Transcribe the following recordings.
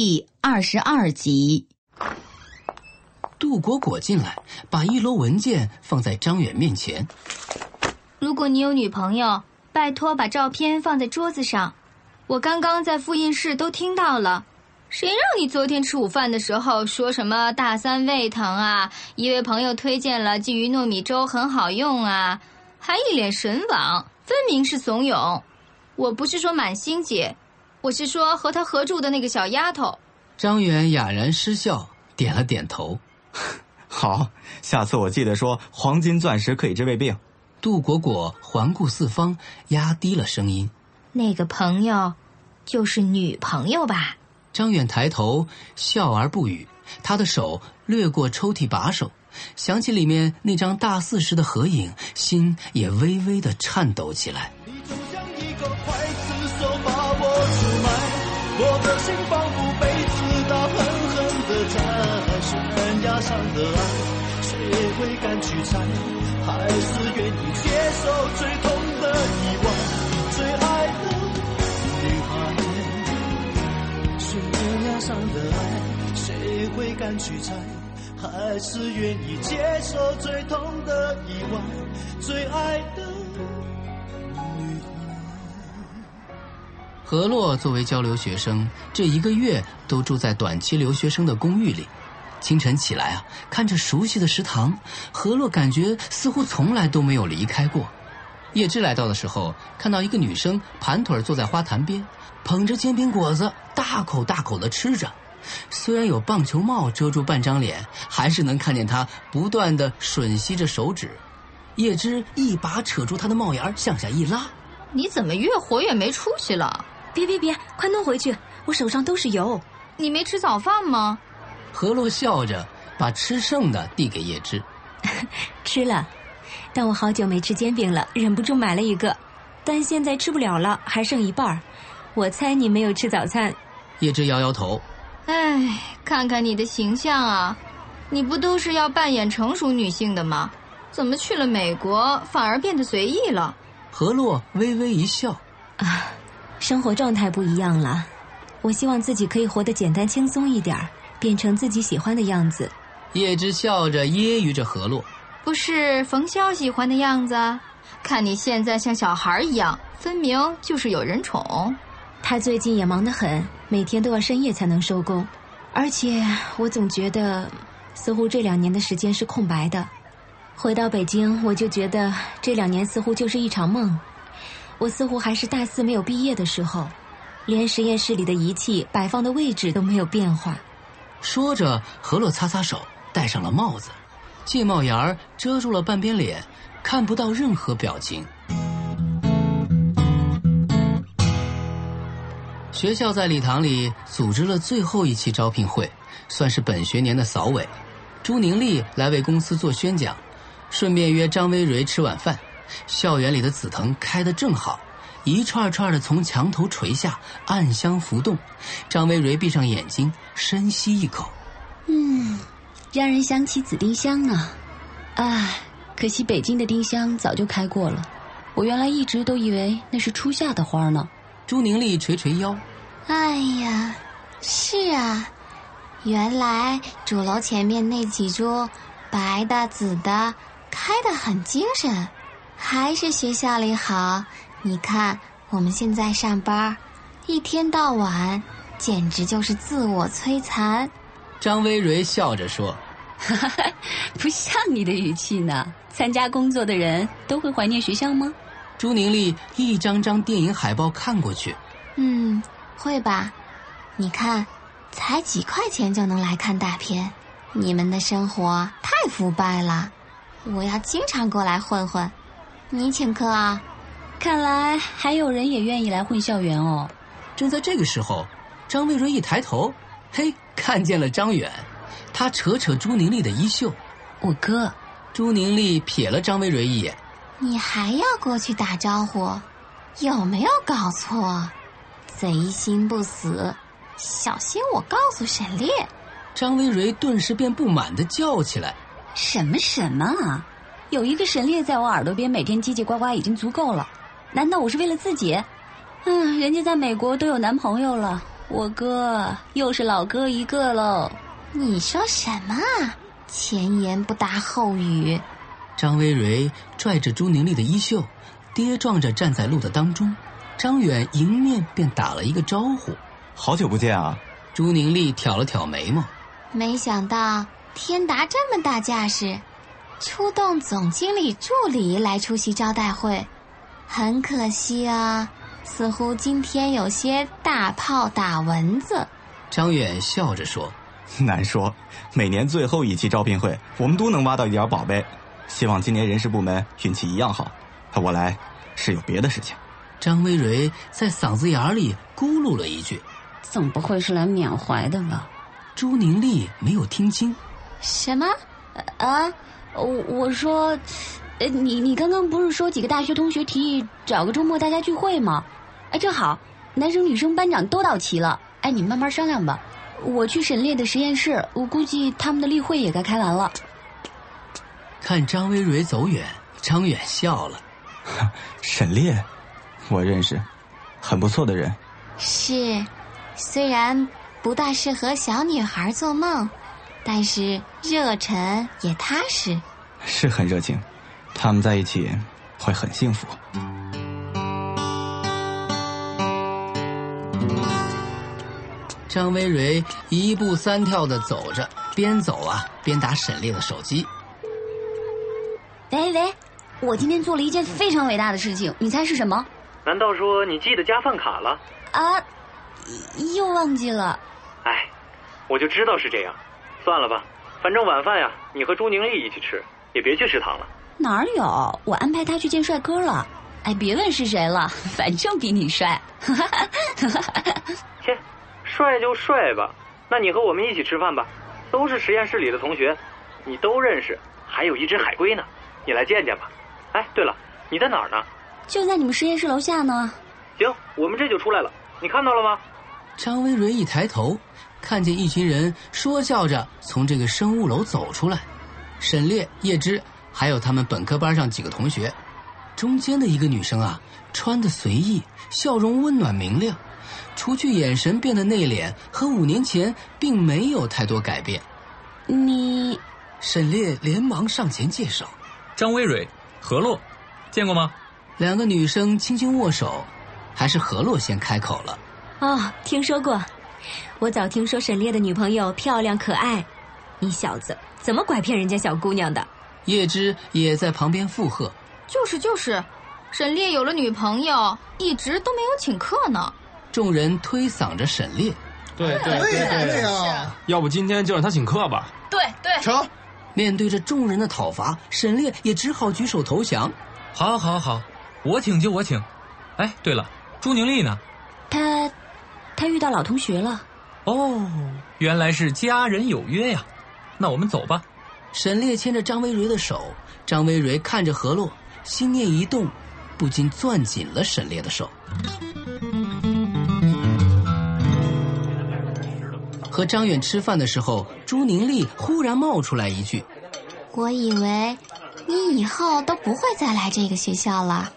第二十二集，杜果果进来，把一摞文件放在张远面前。如果你有女朋友，拜托把照片放在桌子上。我刚刚在复印室都听到了。谁让你昨天吃午饭的时候说什么大三胃疼啊？一位朋友推荐了鲫鱼糯米粥很好用啊，还一脸神往，分明是怂恿。我不是说满心姐。我是说和他合住的那个小丫头，张远哑然失笑，点了点头。好，下次我记得说黄金钻石可以治胃病。杜果果环顾四方，压低了声音：“那个朋友，就是女朋友吧？”张远抬头笑而不语，他的手掠过抽屉把手，想起里面那张大四时的合影，心也微微的颤抖起来。心仿佛被刺刀狠狠的扎，悬崖上的爱，谁会敢去猜？还是愿意接受最痛的意外？最爱的女孩，悬崖上的爱，谁会敢去猜？还是愿意接受最痛的意外？最爱的。何洛作为交流学生，这一个月都住在短期留学生的公寓里。清晨起来啊，看着熟悉的食堂，何洛感觉似乎从来都没有离开过。叶芝来到的时候，看到一个女生盘腿坐在花坛边，捧着煎饼果子，大口大口的吃着。虽然有棒球帽遮住半张脸，还是能看见她不断的吮吸着手指。叶芝一把扯住她的帽檐，向下一拉：“你怎么越活越没出息了？”别别别，快弄回去！我手上都是油。你没吃早饭吗？何洛笑着把吃剩的递给叶芝。吃了，但我好久没吃煎饼了，忍不住买了一个，但现在吃不了了，还剩一半我猜你没有吃早餐。叶芝摇摇头。唉，看看你的形象啊，你不都是要扮演成熟女性的吗？怎么去了美国反而变得随意了？何洛微微一笑。啊。生活状态不一样了，我希望自己可以活得简单轻松一点变成自己喜欢的样子。叶芝笑着揶揄着何洛：“不是冯潇喜欢的样子，看你现在像小孩一样，分明就是有人宠。他最近也忙得很，每天都要深夜才能收工，而且我总觉得，似乎这两年的时间是空白的。回到北京，我就觉得这两年似乎就是一场梦。”我似乎还是大四没有毕业的时候，连实验室里的仪器摆放的位置都没有变化。说着，何洛擦擦手，戴上了帽子，借帽檐儿遮住了半边脸，看不到任何表情。学校在礼堂里组织了最后一期招聘会，算是本学年的扫尾。朱宁丽来为公司做宣讲，顺便约张薇蕊吃晚饭。校园里的紫藤开得正好，一串串的从墙头垂下，暗香浮动。张薇蕊闭上眼睛，深吸一口，嗯，让人想起紫丁香呢。唉，可惜北京的丁香早就开过了。我原来一直都以为那是初夏的花呢。朱宁丽捶捶腰，哎呀，是啊，原来主楼前面那几株白的、紫的，开得很精神。还是学校里好，你看我们现在上班，一天到晚，简直就是自我摧残。张薇蕊笑着说：“ 不像你的语气呢。参加工作的人都会怀念学校吗？”朱宁丽一张张电影海报看过去，嗯，会吧？你看，才几块钱就能来看大片，你们的生活太腐败了。我要经常过来混混。你请客啊！看来还有人也愿意来混校园哦。正在这个时候，张薇蕊一抬头，嘿，看见了张远，他扯扯朱宁丽的衣袖。我哥，朱宁丽瞥了张维蕊一眼。你还要过去打招呼？有没有搞错？贼心不死，小心我告诉沈烈！张维蕊顿时便不满的叫起来：“什么什么啊！有一个神烈在我耳朵边每天叽叽呱呱已经足够了，难道我是为了自己？嗯，人家在美国都有男朋友了，我哥又是老哥一个喽！你说什么？前言不搭后语。”张薇蕊拽着朱宁丽的衣袖，跌撞着站在路的当中。张远迎面便打了一个招呼：“好久不见啊！”朱宁丽挑了挑眉毛，没想到天达这么大架势，出动总经理助理来出席招待会。很可惜啊，似乎今天有些大炮打蚊子。张远笑着说：“难说，每年最后一期招聘会，我们都能挖到一点宝贝。”希望今年人事部门运气一样好，我来是有别的事情。张薇蕊在嗓子眼里咕噜了一句：“总不会是来缅怀的吧？”朱宁丽没有听清。什么？啊？我我说，呃，你你刚刚不是说几个大学同学提议找个周末大家聚会吗？哎，正好，男生女生班长都到齐了。哎，你们慢慢商量吧。我去沈烈的实验室，我估计他们的例会也该开完了。看张薇蕊走远，张远笑了。沈烈，我认识，很不错的人。是，虽然不大适合小女孩做梦，但是热忱也踏实。是很热情，他们在一起会很幸福。张薇蕊一步三跳的走着，边走啊边打沈烈的手机。喂喂，我今天做了一件非常伟大的事情，你猜是什么？难道说你记得加饭卡了？啊，又忘记了。哎，我就知道是这样。算了吧，反正晚饭呀，你和朱宁丽一起吃，也别去食堂了。哪有？我安排他去见帅哥了。哎，别问是谁了，反正比你帅。切，帅就帅吧。那你和我们一起吃饭吧，都是实验室里的同学，你都认识，还有一只海龟呢。你来见见吧。哎，对了，你在哪儿呢？就在你们实验室楼下呢。行，我们这就出来了。你看到了吗？张薇蕊一抬头，看见一群人说笑着从这个生物楼走出来。沈烈、叶芝，还有他们本科班上几个同学。中间的一个女生啊，穿的随意，笑容温暖明亮，除去眼神变得内敛，和五年前并没有太多改变。你，沈烈连忙上前介绍。张薇蕊，何洛，见过吗？两个女生轻轻握手，还是何洛先开口了。哦，听说过，我早听说沈烈的女朋友漂亮可爱，你小子怎么拐骗人家小姑娘的？叶芝也在旁边附和。就是就是，沈烈有了女朋友，一直都没有请客呢。众人推搡着沈烈。对对对对呀！要不今天就让他请客吧。对对，成。面对着众人的讨伐，沈烈也只好举手投降。好，好，好，我请就我请。哎，对了，朱宁丽呢？她，她遇到老同学了。哦，原来是家人有约呀。那我们走吧。沈烈牵着张薇蕊的手，张薇蕊看着何洛，心念一动，不禁攥紧了沈烈的手。和张远吃饭的时候，朱宁丽忽然冒出来一句：“我以为你以后都不会再来这个学校了。”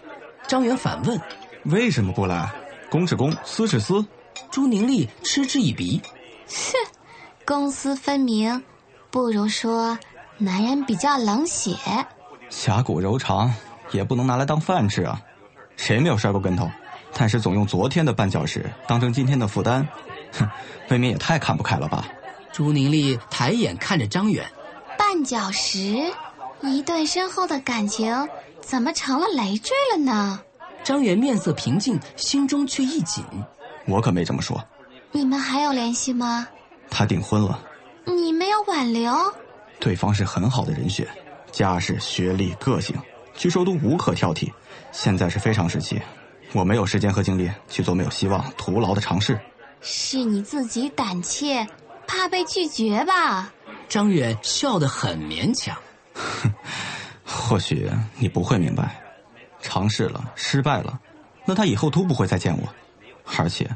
张远反问：“为什么不来？公是公，私是私。”朱宁丽嗤之以鼻：“哼，公私分明，不如说男人比较冷血。侠骨柔肠也不能拿来当饭吃啊！谁没有摔过跟头？但是总用昨天的绊脚石当成今天的负担。”哼，未免也太看不开了吧！朱宁丽抬眼看着张远，绊脚石，一段深厚的感情怎么成了累赘了呢？张远面色平静，心中却一紧。我可没这么说。你们还有联系吗？他订婚了。你没有挽留？对方是很好的人选，家世、学历、个性，据说都无可挑剔。现在是非常时期，我没有时间和精力去做没有希望、徒劳的尝试。是你自己胆怯，怕被拒绝吧？张远笑得很勉强。或许你不会明白，尝试了，失败了，那他以后都不会再见我。而且，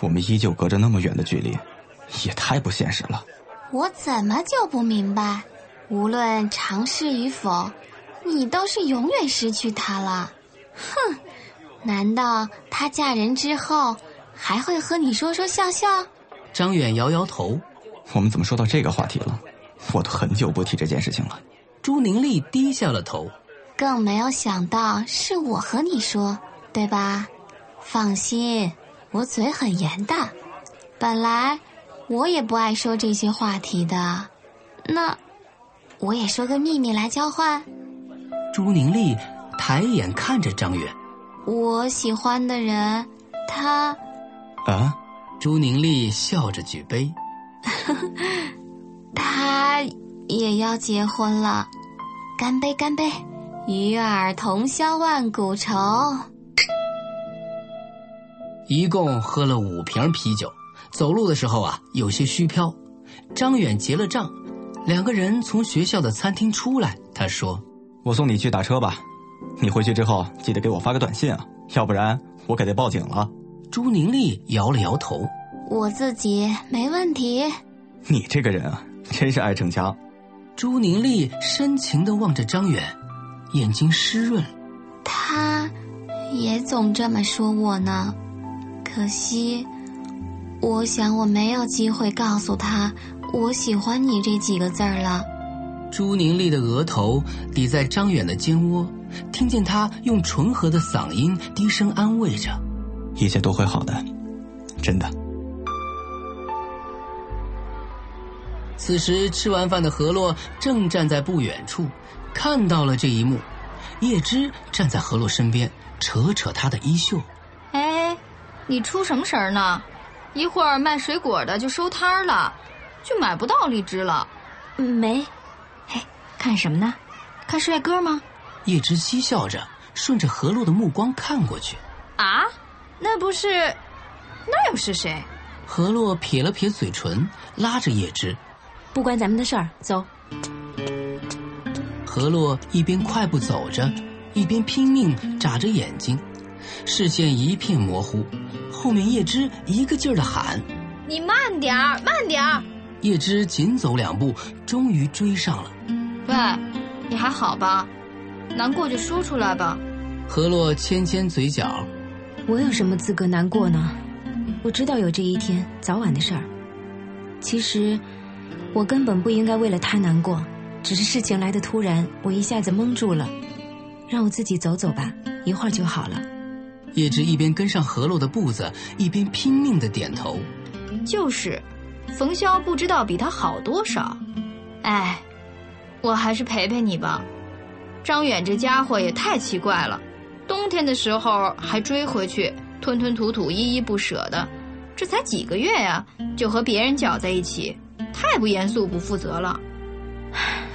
我们依旧隔着那么远的距离，也太不现实了。我怎么就不明白？无论尝试与否，你都是永远失去他了。哼，难道她嫁人之后还会和你说说笑笑？张远摇摇头。我们怎么说到这个话题了？我都很久不提这件事情了。朱宁丽低下了头。更没有想到是我和你说，对吧？放心，我嘴很严的。本来我也不爱说这些话题的。那我也说个秘密来交换。朱宁丽抬眼看着张远。我喜欢的人，他。啊？朱宁丽笑着举杯。他也要结婚了，干杯，干杯！与尔同销万古愁。一共喝了五瓶啤酒，走路的时候啊有些虚飘。张远结了账，两个人从学校的餐厅出来。他说：“我送你去打车吧，你回去之后记得给我发个短信啊，要不然我可得报警了。”朱宁丽摇了摇头：“我自己没问题。”你这个人啊，真是爱逞强。朱宁丽深情的望着张远，眼睛湿润。他，也总这么说我呢。可惜，我想我没有机会告诉他我喜欢你这几个字儿了。朱宁丽的额头抵在张远的肩窝，听见他用醇和的嗓音低声安慰着：“一切都会好的，真的。”此时吃完饭的何洛正站在不远处，看到了这一幕。叶芝站在何洛身边，扯扯他的衣袖：“。”你出什么神儿呢？一会儿卖水果的就收摊儿了，就买不到荔枝了。没，嘿，看什么呢？看帅哥吗？叶芝嬉笑着，顺着何洛的目光看过去。啊，那不是，那又是谁？何洛撇了撇嘴唇，拉着叶芝：“不关咱们的事儿，走。”何洛一边快步走着，一边拼命眨着眼睛。视线一片模糊，后面叶芝一个劲儿的喊：“你慢点儿，慢点儿！”叶芝紧走两步，终于追上了。喂，你还好吧？难过就说出来吧。何洛牵牵嘴角：“我有什么资格难过呢？我知道有这一天，早晚的事儿。其实，我根本不应该为了他难过，只是事情来的突然，我一下子懵住了。让我自己走走吧，一会儿就好了。”叶芝一边跟上何洛的步子，一边拼命的点头。就是，冯潇不知道比他好多少。哎，我还是陪陪你吧。张远这家伙也太奇怪了，冬天的时候还追回去，吞吞吐吐，依依不舍的。这才几个月呀，就和别人搅在一起，太不严肃、不负责了。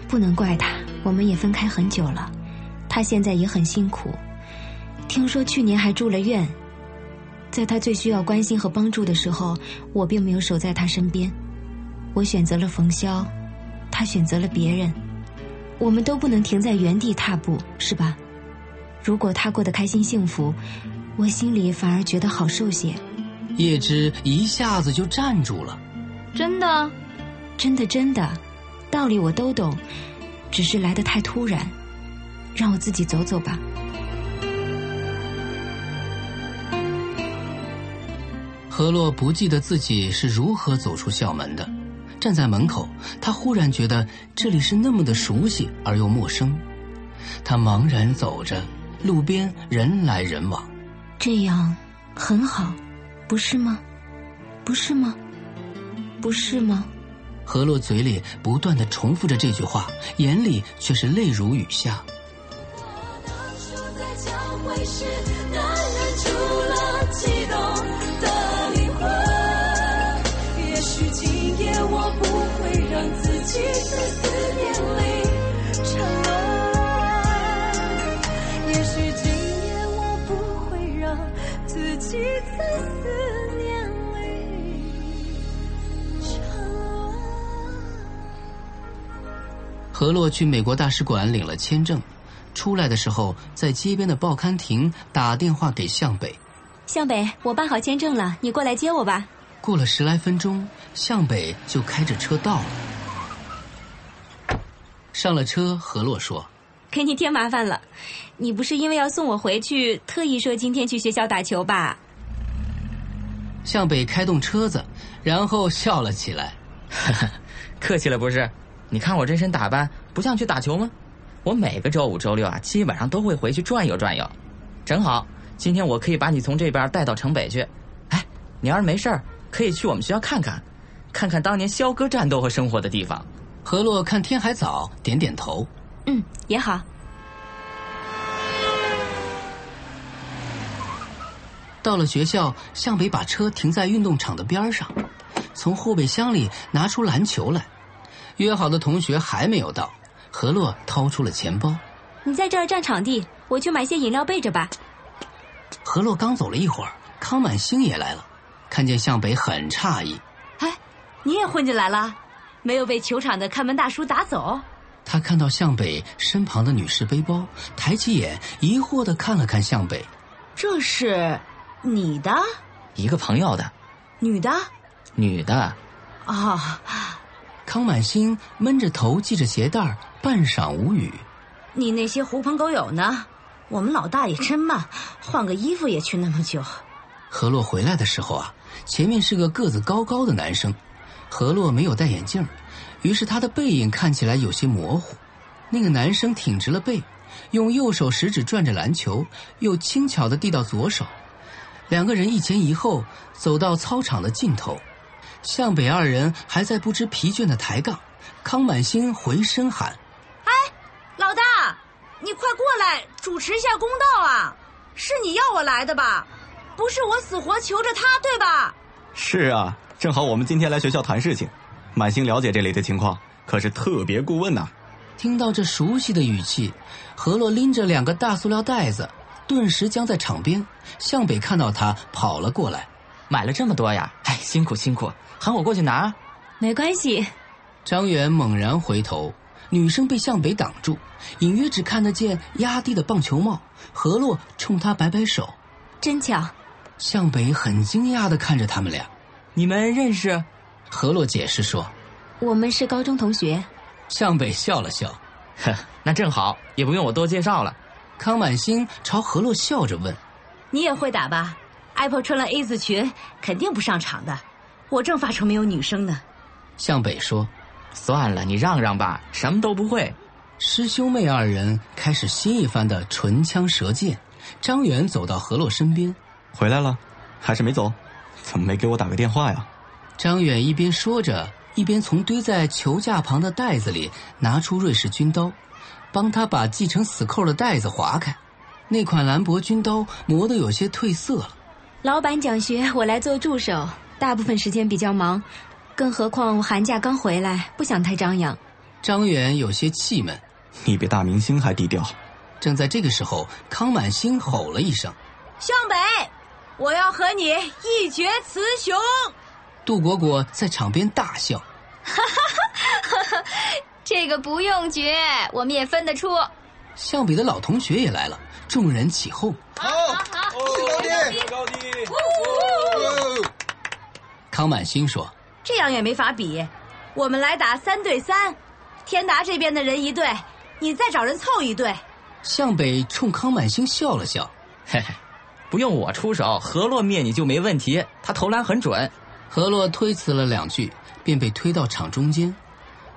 不能怪他，我们也分开很久了，他现在也很辛苦。听说去年还住了院，在他最需要关心和帮助的时候，我并没有守在他身边。我选择了冯潇，他选择了别人，我们都不能停在原地踏步，是吧？如果他过得开心幸福，我心里反而觉得好受些。叶芝一下子就站住了，真的，真的，真的，道理我都懂，只是来得太突然，让我自己走走吧。何洛不记得自己是如何走出校门的，站在门口，他忽然觉得这里是那么的熟悉而又陌生。他茫然走着，路边人来人往，这样很好，不是吗？不是吗？不是吗？何洛嘴里不断的重复着这句话，眼里却是泪如雨下。让自己在思念里沉沦也许今夜我不会让自己在思念里沉沦何洛去美国大使馆领了签证出来的时候在街边的报刊亭打电话给向北。向北我办好签证了你过来接我吧。过了十来分钟向北就开着车到了。上了车，何洛说：“给你添麻烦了，你不是因为要送我回去，特意说今天去学校打球吧？”向北开动车子，然后笑了起来：“ 客气了，不是？你看我这身打扮，不像去打球吗？我每个周五、周六啊，基本上都会回去转悠转悠，正好。”今天我可以把你从这边带到城北去，哎，你要是没事儿，可以去我们学校看看，看看当年肖哥战斗和生活的地方。何洛看天还早，点点头，嗯，也好。到了学校，向北把车停在运动场的边上，从后备箱里拿出篮球来。约好的同学还没有到，何洛掏出了钱包。你在这儿占场地，我去买些饮料备着吧。何洛刚走了一会儿，康满星也来了，看见向北很诧异。哎，你也混进来了，没有被球场的看门大叔打走？他看到向北身旁的女士背包，抬起眼疑惑的看了看向北。这是你的？一个朋友的。女的？女的。哦。康满星闷着头系着鞋带，半晌无语。你那些狐朋狗友呢？我们老大也真慢，换个衣服也去那么久。何洛回来的时候啊，前面是个个子高高的男生，何洛没有戴眼镜，于是他的背影看起来有些模糊。那个男生挺直了背，用右手食指转着篮球，又轻巧的递到左手。两个人一前一后走到操场的尽头，向北二人还在不知疲倦的抬杠。康满星回身喊：“哎，老大！”你快过来主持一下公道啊！是你要我来的吧？不是我死活求着他，对吧？是啊，正好我们今天来学校谈事情，满心了解这里的情况，可是特别顾问呐。听到这熟悉的语气，何洛拎着两个大塑料袋子，顿时僵在场边。向北看到他跑了过来，买了这么多呀？哎，辛苦辛苦，喊我过去拿。没关系。张远猛然回头。女生被向北挡住，隐约只看得见压低的棒球帽。何洛冲他摆摆手，真巧。向北很惊讶的看着他们俩，你们认识？何洛解释说，我们是高中同学。向北笑了笑，呵，那正好，也不用我多介绍了。康满星朝何洛笑着问：“你也会打吧？Apple 穿了 A 字裙，肯定不上场的。我正发愁没有女生呢。”向北说。算了，你让让吧，什么都不会。师兄妹二人开始新一番的唇枪舌剑。张远走到何洛身边，回来了，还是没走？怎么没给我打个电话呀？张远一边说着，一边从堆在球架旁的袋子里拿出瑞士军刀，帮他把系成死扣的袋子划开。那款兰博军刀磨得有些褪色了。老板讲学，我来做助手，大部分时间比较忙。更何况我寒假刚回来，不想太张扬。张远有些气闷：“你比大明星还低调。”正在这个时候，康满星吼了一声：“向北，我要和你一决雌雄！”杜果果在场边大笑：“哈哈哈！这个不用决，我们也分得出。”向北的老同学也来了，众人起哄：“好，好，高低，高低！”康满星说。这样也没法比，我们来打三对三，天达这边的人一队，你再找人凑一队。向北冲康满星笑了笑，嘿嘿，不用我出手，何洛灭你就没问题，他投篮很准。何洛推辞了两句，便被推到场中间。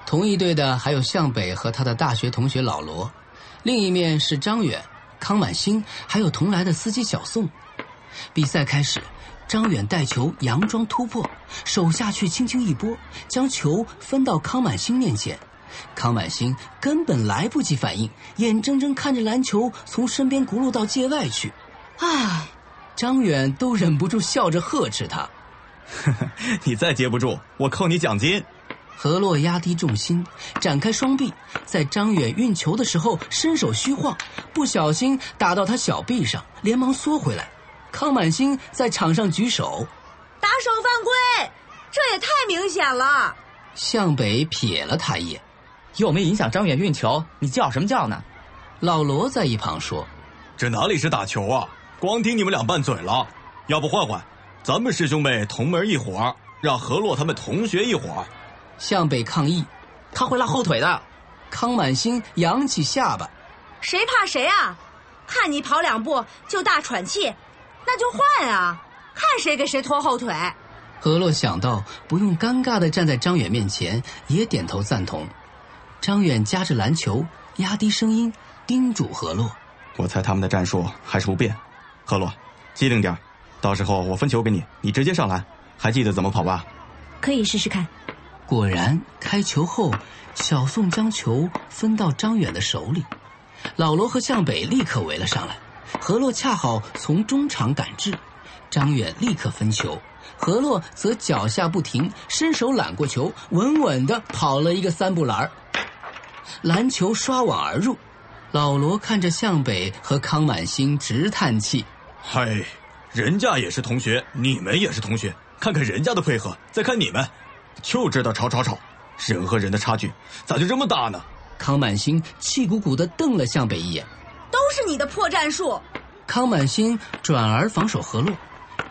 同一队的还有向北和他的大学同学老罗，另一面是张远、康满星，还有同来的司机小宋。比赛开始。张远带球佯装突破，手下去轻轻一拨，将球分到康满星面前。康满星根本来不及反应，眼睁睁看着篮球从身边轱辘到界外去。唉，张远都忍不住笑着呵斥他：“ 你再接不住，我扣你奖金。”何洛压低重心，展开双臂，在张远运球的时候伸手虚晃，不小心打到他小臂上，连忙缩回来。康满星在场上举手，打手犯规，这也太明显了。向北瞥了他一眼，又没影响张远运球，你叫什么叫呢？老罗在一旁说：“这哪里是打球啊？光听你们俩拌嘴了。要不换换，咱们师兄妹同门一伙，让何洛他们同学一伙。”向北抗议：“他会拉后腿的。”康满星扬起下巴：“谁怕谁啊？看你跑两步就大喘气，那就换啊！看谁给谁拖后腿。”何洛想到不用尴尬的站在张远面前，也点头赞同。张远夹着篮球，压低声音叮嘱何洛：“我猜他们的战术还是不变。何洛，机灵点，到时候我分球给你，你直接上篮。还记得怎么跑吧？”“可以试试看。”果然，开球后，小宋将球分到张远的手里，老罗和向北立刻围了上来。何洛恰好从中场赶至，张远立刻分球，何洛则脚下不停，伸手揽过球，稳稳地跑了一个三步篮篮球刷网而入。老罗看着向北和康满星直叹气：“嗨，人家也是同学，你们也是同学，看看人家的配合，再看你们。”就知道吵吵吵，人和人的差距咋就这么大呢？康满星气鼓鼓的瞪了向北一眼，都是你的破战术。康满星转而防守何洛，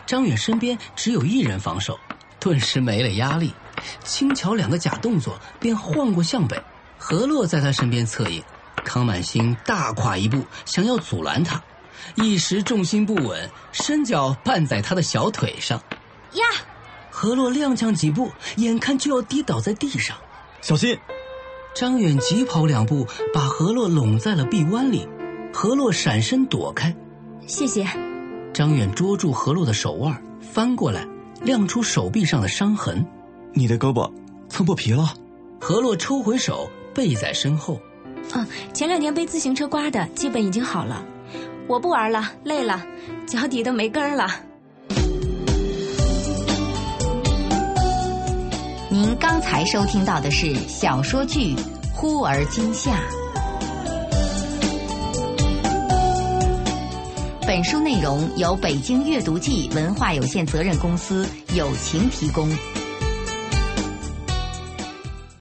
张远身边只有一人防守，顿时没了压力，轻巧两个假动作便晃过向北。何洛在他身边侧应，康满星大跨一步想要阻拦他，一时重心不稳，伸脚绊在他的小腿上，呀！何洛踉跄几步，眼看就要跌倒在地上，小心！张远急跑两步，把何洛拢在了臂弯里。何洛闪身躲开，谢谢。张远捉住何洛的手腕，翻过来，亮出手臂上的伤痕。你的胳膊蹭破皮了。何洛抽回手，背在身后。嗯，前两天被自行车刮的，基本已经好了。我不玩了，累了，脚底都没根了。您刚才收听到的是小说剧《忽而今夏》，本书内容由北京阅读记文化有限责任公司友情提供。